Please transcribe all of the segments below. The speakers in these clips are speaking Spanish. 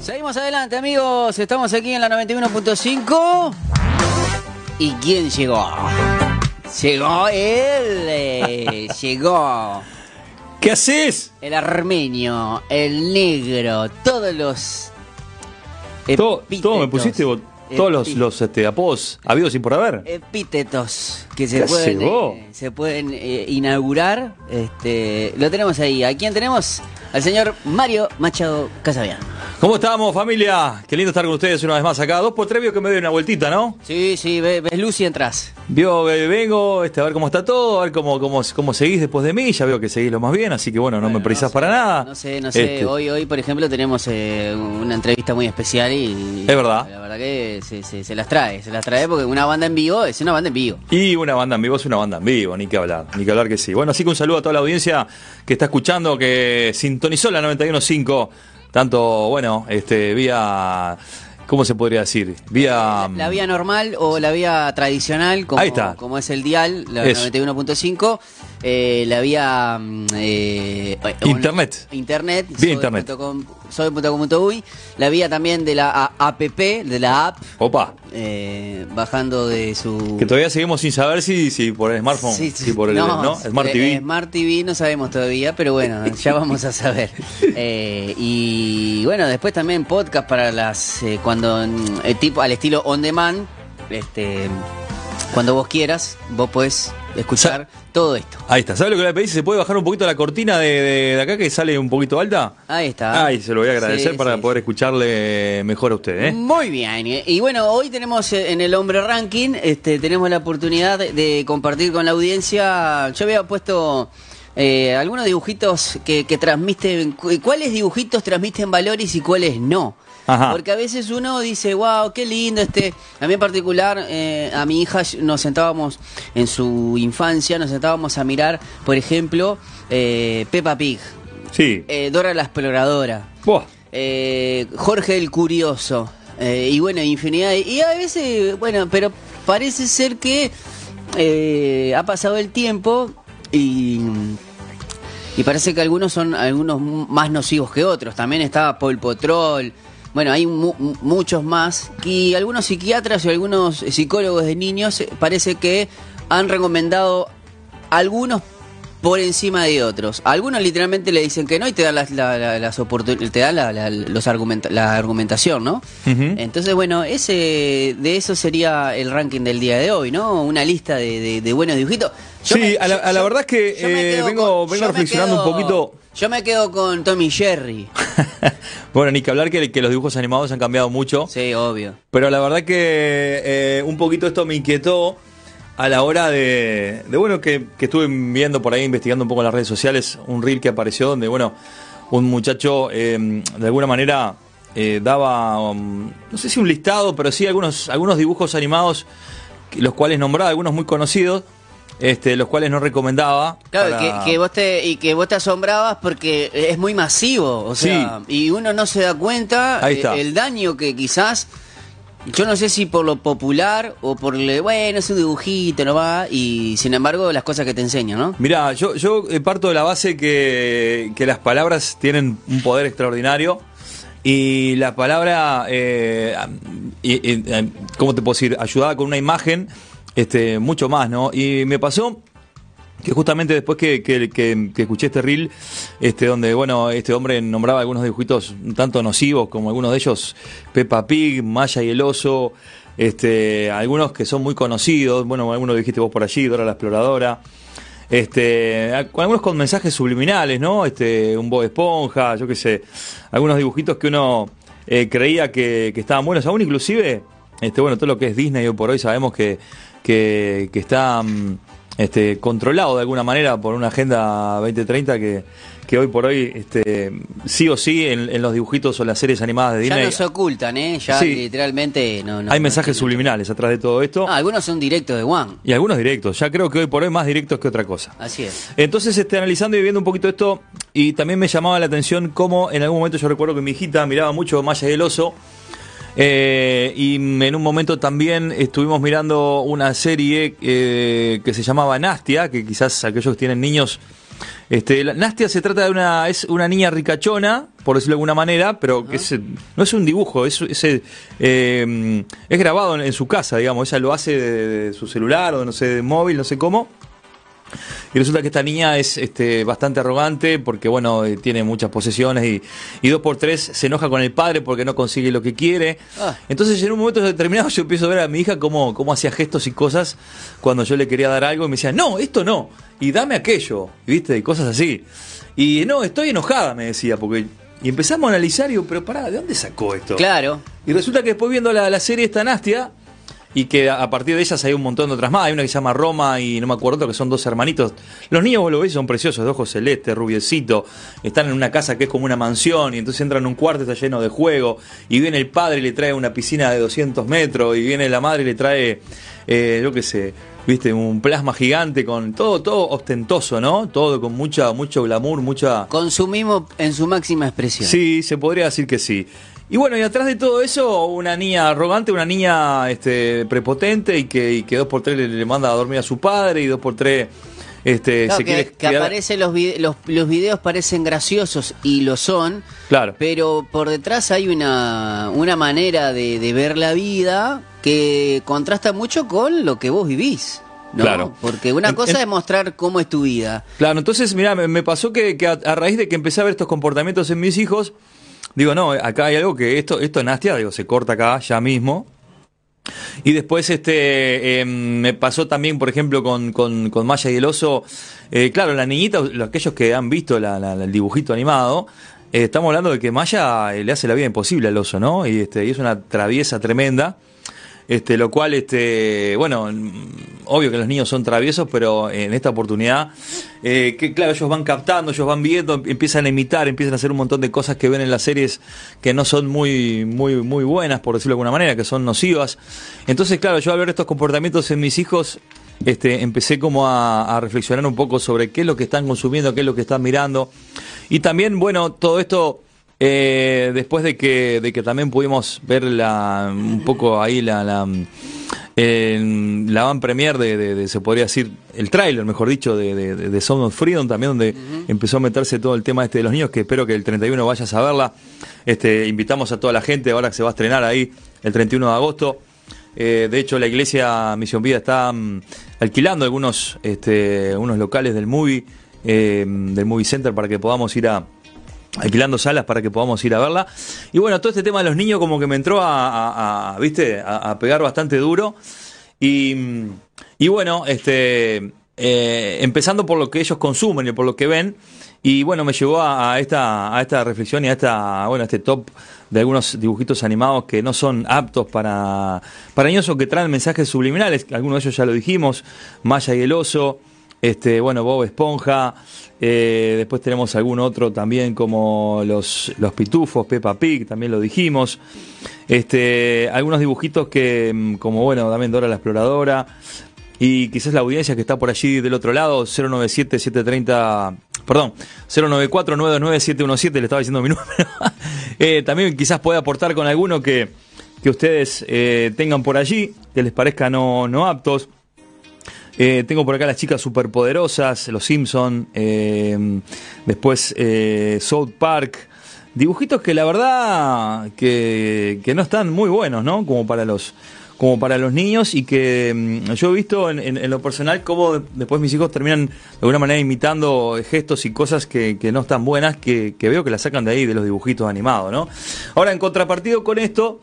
Seguimos adelante, amigos. Estamos aquí en la 91.5. ¿Y quién llegó? Llegó él. eh, llegó. ¿Qué haces? El armenio, el negro, todos los. Todo, me pusiste vos, todos los, los este, apodos habidos y por haber. epítetos que se ¿Qué pueden, vos? eh, se pueden eh, inaugurar. Este, lo tenemos ahí. ¿A quién tenemos? Al señor Mario Machado Casabian. ¿Cómo estamos, familia? Qué lindo estar con ustedes una vez más acá. Dos por tres vio que me doy una vueltita, ¿no? Sí, sí, ve- ves luz y entras. Vio vengo este, a ver cómo está todo, a ver cómo, cómo, cómo seguís después de mí. Ya veo que seguís lo más bien, así que bueno, no me precisás sé, para nada. No sé, no sé. Este, Hoy, hoy, por ejemplo, tenemos eh, una entrevista muy especial y. Es verdad. La verdad que se, se- se las trae, se las trae porque una banda en vivo es una banda en vivo. Y una banda en vivo es una banda en vivo, ni que hablar, ni que hablar que sí. Bueno, así que un saludo a toda la audiencia que está escuchando, que sintonizó la 91.5, tanto, bueno, este, vía, ¿cómo se podría decir? Vía... La, la vía normal o la vía tradicional, como, Ahí está. como es el dial, la Eso. 91.5. eh, la vía. mm, eh, on- Internet. Internet. Vía internet. punto com- soy.com.uy. La vía también de la app, de la app, Opa, eh, bajando de su. que todavía seguimos sin saber si, si por el smartphone, Sí, si por el, ¿no? Smart eh, TV. eh, Smart TV no sabemos todavía, pero bueno, ya vamos a saber. Eh, y bueno, después también podcast para las eh, cuando mm, el tipo al estilo on demand, este cuando vos quieras, vos podés escuchar todo esto. Ahí está, ¿sabes lo que le pedí? Se puede bajar un poquito la cortina de, de- de acá que sale un poquito alta. Ahí está. Ay, se lo voy a agradecer Sí, para sí, poder escucharle mejor a usted, ¿eh? Muy bien. Y bueno, hoy tenemos eh, en el Hombre Ranking, este, tenemos la oportunidad de, compartir con la audiencia. Yo había puesto eh, algunos dibujitos que, que transmiten, cu- cuáles dibujitos transmiten valores y cuáles no. Ajá. Porque a veces uno dice, wow, qué lindo este. A mí en particular, eh, a mi hija nos sentábamos en su infancia, nos sentábamos a mirar, por ejemplo, eh, Peppa Pig, Sí. eh, Dora la Exploradora Buah. Jorge el Curioso, y bueno, infinidad. de- y a veces, bueno, pero parece ser que ha pasado el tiempo y, y parece que algunos son algunos más nocivos que otros. También estaba Paul Potrol. Bueno, hay mu- mu- muchos más. Y algunos psiquiatras y algunos psicólogos de niños eh, parece que han recomendado algunos por encima de otros. Algunos literalmente le dicen que no y te dan las, la- la- las te dan la, los argumenta- la argumentación, ¿no? Entonces, bueno, ese de eso sería el ranking del día de hoy, ¿no? Una lista de, de- de buenos dibujitos. Yo Sí, a la- a la verdad es que, eh, vengo- vengo reflexionando un poquito. Yo me quedo con Tommy Jerry. bueno, ni que hablar que, que los dibujos animados han cambiado mucho. Sí, obvio. Pero la verdad que eh, un poquito esto me inquietó a la hora de, de, bueno, que, que estuve viendo por ahí, investigando un poco en las redes sociales, un reel que apareció donde, bueno, un muchacho eh, de alguna manera eh, daba, um, no sé si un listado, pero sí algunos, algunos dibujos animados, los cuales nombraba, algunos muy conocidos, este, los cuales no recomendaba. Claro, para- que, que vos te, y que vos te asombrabas porque es muy masivo, o sea, y uno no se da cuenta Ahí eh, está. el daño que quizás, yo no sé si por lo popular o por, le, bueno, es un dibujito, no va, y sin embargo las cosas que te enseñan, ¿no? Mira, yo, yo eh, parto de la base que, que las palabras tienen un poder extraordinario y la palabra, eh, y- y, eh, ¿cómo te puedo decir? Ayudada con una imagen, este, mucho más, ¿no? Y me pasó que justamente después que, que- que- escuché este reel, este, donde bueno, este hombre nombraba algunos dibujitos tanto nocivos, como algunos de ellos, Peppa Pig, Maya y el oso, este, algunos que son muy conocidos, bueno, algunos dijiste vos por allí, Dora la exploradora, este, algunos con mensajes subliminales, ¿no? Este, un Bob Esponja, yo qué sé, algunos dibujitos que uno eh, creía que, que estaban buenos, aún inclusive, este, bueno, todo lo que es Disney hoy por hoy sabemos que, que, que está mm, este, controlado de alguna manera por una agenda 2030 que, que hoy por hoy, este, sí o sí, en, en los dibujitos o las series animadas de Ya Disney no se ocultan, ¿eh? Ya Sí. literalmente no, no hay no mensajes subliminales atrás de todo esto Ah, algunos son directos de One, y algunos directos. Ya creo que hoy por hoy más directos que otra cosa. así es. Entonces, este, analizando y viendo un poquito esto, y también me llamaba la atención cómo en algún momento yo recuerdo que mi hijita miraba mucho Maya y el oso. Eh, y en un momento también estuvimos mirando una serie eh, que se llamaba Nastia, que quizás aquellos que tienen niños. Este, Nastia se trata de una, es una niña ricachona, por decirlo de alguna manera, pero que es, no es un dibujo, es, es, eh, es grabado en, en su casa, digamos. Ella lo hace de, de su celular o no sé, de móvil, no sé cómo. Y resulta que esta niña es este, bastante arrogante porque, bueno, eh, tiene muchas posesiones y, y dos por tres se enoja con el padre porque no consigue lo que quiere. Ah. Entonces, en un momento determinado, yo empiezo a ver a mi hija cómo, cómo hacía gestos y cosas cuando yo le quería dar algo y me decía, no, esto no, y dame aquello, ¿viste? Y cosas así. Y no, estoy enojada, me decía, porque. Y empezamos a analizar y digo, pero pará, ¿de dónde sacó esto? Claro. Y resulta que después viendo la, la serie esta Nastia, y que a partir de ellas hay un montón de otras más. Hay una que se llama Roma y no me acuerdo que son dos hermanitos. Los niños, vos lo ves, son preciosos, de ojos celeste, rubiecito. Están en una casa que es como una mansión y entonces entran a un cuarto, está lleno de juego. Y viene el padre y le trae una piscina de 200 metros. Y viene la madre y le trae, eh, yo qué sé, viste, un plasma gigante con todo, todo ostentoso, ¿no? Todo con mucha, mucho glamour, mucha... Consumismo en su máxima expresión. Sí, se podría decir que sí. Y bueno, y atrás de todo eso, una niña arrogante, una niña este, prepotente y que, y que dos por tres le, le manda a dormir a su padre y dos por tres este, Claro, se que, quiere que aparecen los, vide- los, los videos parecen graciosos y lo son, Claro. pero por detrás hay una, una manera de, de ver la vida que contrasta mucho con lo que vos vivís. ¿no? Claro. Porque una En- cosa en- es mostrar cómo es tu vida. Claro, entonces, mira, me, me pasó que, que a, a raíz de que empecé a ver estos comportamientos en mis hijos, digo, no, acá hay algo que esto, esto Nastia, digo, se corta acá ya mismo. Y después este eh, me pasó también, por ejemplo, con, con, con Maya y el oso. eh, claro, la niñita, los- aquellos que han visto el dibujito animado, eh, estamos hablando de que Maya eh, le hace la vida imposible al oso, ¿no? Y, este, y es una traviesa tremenda. Este, lo cual, este, bueno, obvio que los niños son traviesos, pero en esta oportunidad, eh, que claro, ellos van captando, ellos van viendo, empiezan a imitar, empiezan a hacer un montón de cosas que ven en las series que no son muy, muy, muy buenas, por decirlo de alguna manera, que son nocivas. Entonces, claro, yo al ver estos comportamientos en mis hijos, este, empecé como a, reflexionar un poco sobre qué es lo que están consumiendo, qué es lo que están mirando. Y también, bueno, todo esto eh, después de que, de que también pudimos ver la, un poco ahí la, en la van premier de, de- de, se podría decir, el tráiler, mejor dicho, de, de, de- de Sound of Freedom, también donde empezó a meterse todo el tema este de los niños, que espero que el 31 vayas a verla. Este, invitamos a toda la gente, ahora que se va a estrenar ahí el 31 de agosto. Eh, de hecho, la iglesia Misión Vida está mm, alquilando algunos, este, unos locales del movie, eh, del movie center para que podamos ir a, alquilando salas para que podamos ir a verla. Y bueno, todo este tema de los niños como que me entró a, ¿viste? A, pegar bastante duro. Y, y bueno, este, eh, empezando por lo que ellos consumen y por lo que ven. Y bueno, me llevó a, a esta, a esta reflexión y a esta, bueno, a este top de algunos dibujitos animados que no son aptos para, para niños o que traen mensajes subliminales. Algunos de ellos ya lo dijimos, Maya y el oso, este, bueno, Bob Esponja, eh, después tenemos algún otro también como los, los pitufos, Peppa Pig, también lo dijimos. Este, algunos dibujitos que, mm, como bueno, también Dora la Exploradora. Y quizás la audiencia que está por allí del otro lado, 097-730, perdón, 094-929-717, le estaba diciendo mi número. Eh, también quizás pueda aportar con alguno que, que ustedes eh, tengan por allí, que les parezca no, no aptos. Eh, tengo por acá las chicas superpoderosas, Los Simpson, eh, después eh, South Park, dibujitos que la verdad que, no están muy buenos, ¿no? Como para los como para los niños y que mm, yo he visto en, lo personal cómo de- después mis hijos terminan de alguna manera imitando gestos y cosas que, no están buenas, que, veo que las sacan de ahí, de los dibujitos animados, ¿no? Ahora, en contrapartido con esto,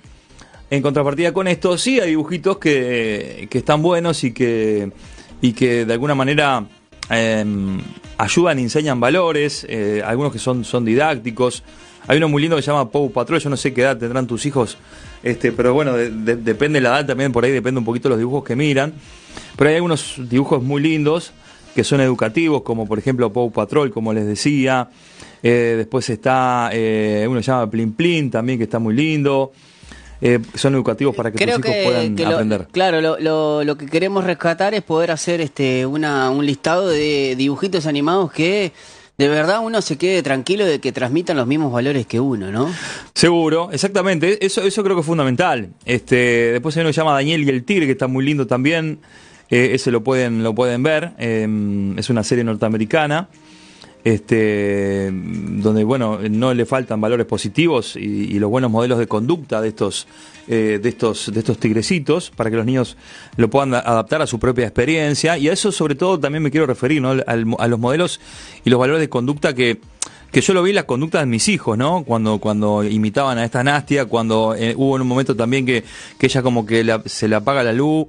en contrapartida con esto, sí hay dibujitos que están buenos y que, y que de alguna manera eh, ayudan enseñan valores, eh, algunos que son, son didácticos. Hay uno muy lindo que se llama Paw Patrol, yo no sé qué edad tendrán tus hijos, este, pero bueno, de- de- depende de la edad también, por ahí depende un poquito los dibujos que miran. Pero hay algunos dibujos muy lindos que son educativos, como por ejemplo Paw Patrol, como les decía. Eh, después está eh, uno que se llama Plin Plin, también que está muy lindo. Eh, son educativos para que Creo tus hijos que, puedan que lo- aprender. claro, lo, lo, lo que queremos rescatar es poder hacer este una, un listado de dibujitos animados que de verdad uno se quede tranquilo de que transmitan los mismos valores que uno, ¿no? Seguro, exactamente. Eso, eso creo que es fundamental. Este, después hay uno que se llama Daniel y el Tigre, que está muy lindo también. Eh, ese lo pueden, lo pueden ver. Eh, es una serie norteamericana. Este, donde bueno no le faltan valores positivos y, los buenos modelos de conducta de estos eh, de estos de estos tigrecitos para que los niños lo puedan adaptar a su propia experiencia y a eso sobre todo también me quiero referir ¿no? a los modelos y los valores de conducta que que yo lo vi en las conductas de mis hijos, ¿no? Cuando, cuando imitaban a esta Nastia, cuando eh, hubo en un momento también que, que ella como que se le apaga la luz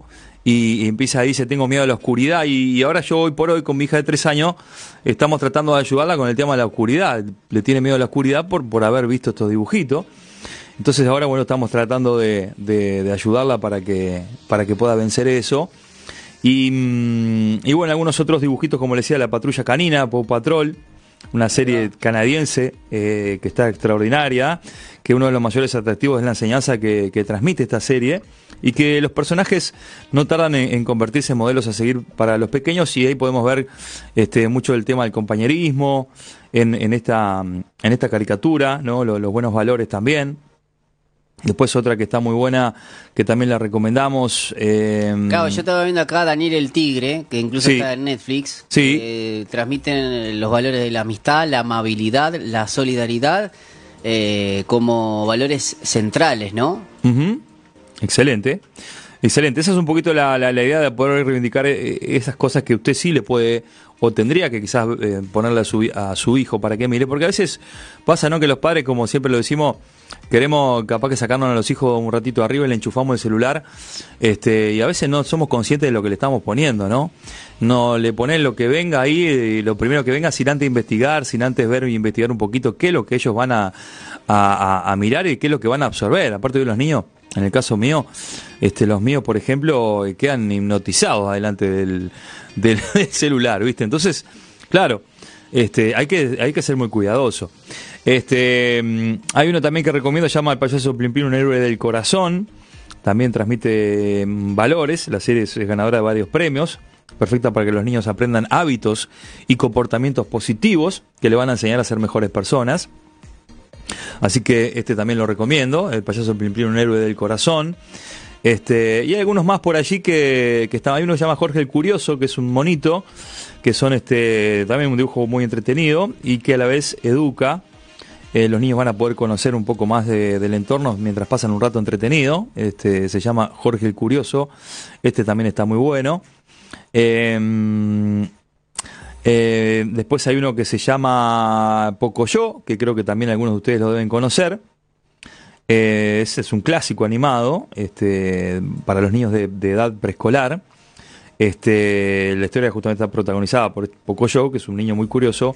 y, empieza a decir, tengo miedo a la oscuridad y, ahora yo hoy por hoy con mi hija de tres años estamos tratando de ayudarla con el tema de la oscuridad. Le tiene miedo a la oscuridad por, por haber visto estos dibujitos. Entonces ahora bueno estamos tratando de, de, ayudarla para que, para que pueda vencer eso. Y, mm, y, bueno, algunos otros dibujitos, como le decía, la patrulla canina, Paw Patrol, una serie canadiense eh, que está extraordinaria, que uno de los mayores atractivos es la enseñanza que, transmite esta serie y que los personajes no tardan en, convertirse en modelos a seguir para los pequeños y ahí podemos ver este, mucho el tema del compañerismo en, en, esta, en esta caricatura, ¿no? los, los buenos valores también. Después otra que está muy buena, que también la recomendamos. Eh, claro, yo estaba viendo acá Daniel el Tigre, que incluso está en Netflix. Sí. Eh, transmiten los valores de la amistad, la amabilidad, la solidaridad, eh, como valores centrales, ¿no? Excelente. Excelente, esa es un poquito la, la, idea de poder reivindicar eh, esas cosas que usted sí le puede o tendría que quizás ponerle a su, a su hijo para que mire, porque a veces pasa, ¿no? Que los padres, como siempre lo decimos, queremos capaz que sacarnos a los hijos un ratito arriba y le enchufamos el celular este y a veces no somos conscientes de lo que le estamos poniendo no no le ponen lo que venga ahí y lo primero que venga sin antes investigar sin antes ver y investigar un poquito qué es lo que ellos van a, a, mirar y qué es lo que van a absorber. Aparte de los niños en el caso mío este los míos por ejemplo quedan hipnotizados adelante del, del, celular viste entonces claro este hay que hay que ser muy cuidadoso este, mm, hay uno también que recomiendo, llama al payaso Plimpín, un héroe del corazón. También transmite mm, valores. La serie es ganadora de varios premios. Perfecta para que los niños aprendan hábitos y comportamientos positivos que le van a enseñar a ser mejores personas. Así que este también lo recomiendo. El payaso Plimpín, un héroe del corazón. Este, y hay algunos más por allí que, que están. Hay uno que se llama Jorge el Curioso, que es un monito, que son este, también un dibujo muy entretenido y que a la vez educa eh, los niños van a poder conocer un poco más del entorno mientras pasan un rato entretenido. Este, se llama Jorge el Curioso. Este también está muy bueno. Em, eh, después hay uno que se llama Pocoyo, que creo que también algunos de ustedes lo deben conocer. Eh, ese es un clásico animado este, para los niños de, edad preescolar. Este, la historia justamente está protagonizada por Pocoyo, que es un niño muy curioso,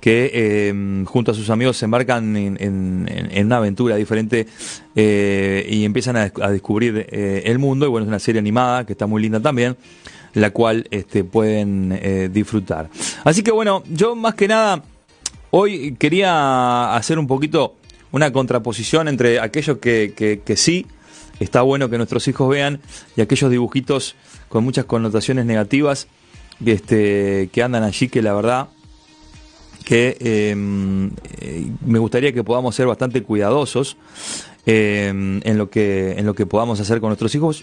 que eh, junto a sus amigos se embarcan en, una aventura diferente eh, y empiezan a, descubrir eh, el mundo. Y bueno, es una serie animada que está muy linda también, la cual este, pueden disfrutar. Así que bueno, yo más que nada hoy quería hacer un poquito una contraposición entre aquellos que, que sí está bueno que nuestros hijos vean y aquellos dibujitos con muchas connotaciones negativas este, que andan allí que la verdad que em, eh, me gustaría que podamos ser bastante cuidadosos em, en, lo que, en lo que podamos hacer con nuestros hijos,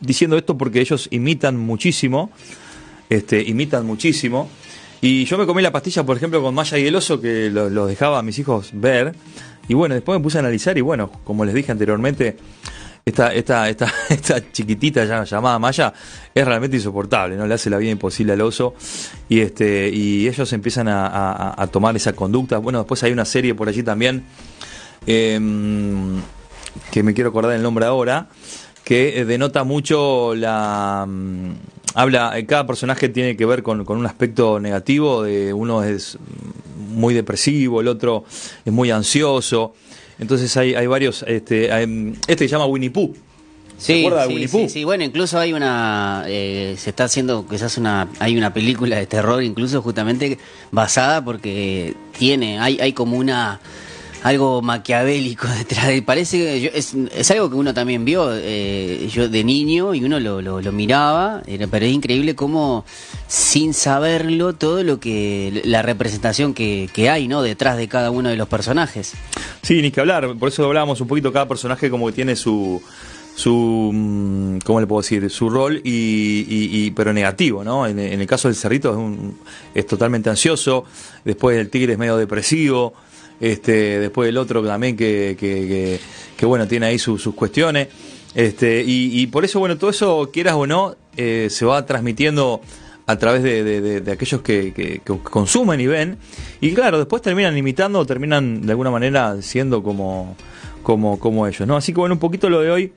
diciendo esto porque ellos imitan muchísimo, este, imitan muchísimo. Y yo me comí la pastilla, por ejemplo, con Maya y el oso, que los lo dejaba a mis hijos ver. Y bueno, después me puse a analizar y bueno, como les dije anteriormente, esta, esta, esta, esta chiquitita llamada Maya es realmente insoportable, ¿no? Le hace la vida imposible al oso y este y ellos empiezan a, tomar esa conducta. Bueno, después hay una serie por allí también em, que me quiero acordar el nombre ahora, que denota mucho la mm, habla, cada personaje tiene que ver con, con un aspecto negativo, de uno es muy depresivo, el otro es muy ansioso. Entonces hay, hay varios, este, este se llama Winnie Pooh. Sí, sí, sí, sí, bueno, incluso hay una, eh, se está haciendo, quizás una, hay una película de terror incluso justamente basada porque tiene, hay, hay como una, algo maquiavélico detrás de parece es, es, algo que uno también vio eh, yo de niño y uno lo, lo, miraba pero es increíble cómo sin saberlo todo lo que la representación que, que, hay no detrás de cada uno de los personajes. Sí ni que hablar. Por eso hablábamos un poquito cada personaje como que tiene su su mm, ¿cómo le puedo decir? su rol y, pero negativo, ¿no? En, el caso del cerrito es, un, es totalmente ansioso, después el tigre es medio depresivo, este, después el otro también que, que, que, bueno, tiene ahí sus cuestiones. Este, y, por eso, bueno, todo eso, quieras o no, eh, se va transmitiendo a través de, aquellos que, consumen y ven. Y claro, después terminan imitando terminan de alguna manera siendo como, como, como ellos, ¿no? Así que bueno, un poquito lo de hoy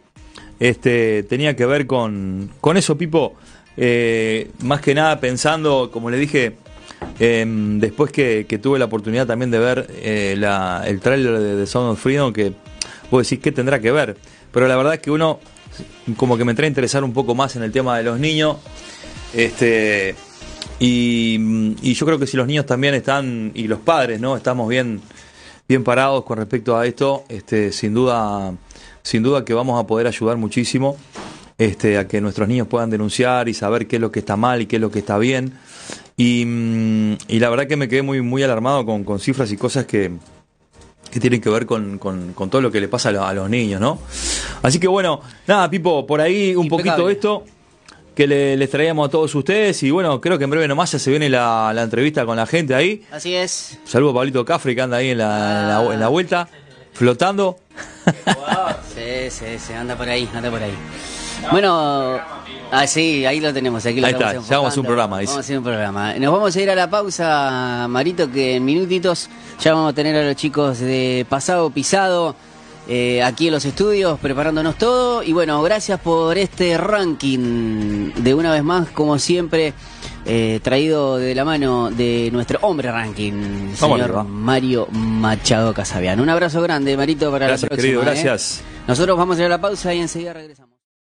este, tenía que ver con, con eso, Pipo. Eh, más que nada pensando, como le dije, em, después que, tuve la oportunidad también de ver eh, el tráiler de, The Sound of Freedom, que vos decís, ¿qué tendrá que ver? Pero la verdad es que uno como que me trae a interesar un poco más en el tema de los niños este, y, yo creo que si los niños también están, y los padres, ¿no? Estamos bien, bien parados con respecto a esto, este, sin duda, sin duda que vamos a poder ayudar muchísimo este, a que nuestros niños puedan denunciar y saber qué es lo que está mal y qué es lo que está bien. Y, la verdad que me quedé muy, muy alarmado con, con cifras y cosas que, que tienen que ver con, con, todo lo que le pasa a, los niños, ¿no? Así que bueno, nada, Pipo, por ahí un poquito esto que le, les traíamos a todos ustedes. Y bueno, creo que en breve nomás ya se viene la, entrevista con la gente ahí. Así es. Saludo a Pablito Cafre que anda ahí en la, en la, vuelta, flotando. sí, sí, sí, anda por ahí, anda por ahí. Bueno, ah, sí, ahí lo tenemos. Aquí lo ahí está, ya vamos a un programa. Vamos a hacer un programa. Nos vamos a ir a la pausa, Marito, que en minutitos ya vamos a tener a los chicos de Pasado Pisado eh, aquí en los estudios preparándonos todo. Y bueno, gracias por este ranking de una vez más, como siempre, eh, traído de la mano de nuestro hombre ranking, señor Mario Machado Casabian. Un abrazo grande, Marito, para gracias, la próxima. Querido, ¿eh? gracias. Nosotros vamos a ir a la pausa y enseguida regresamos.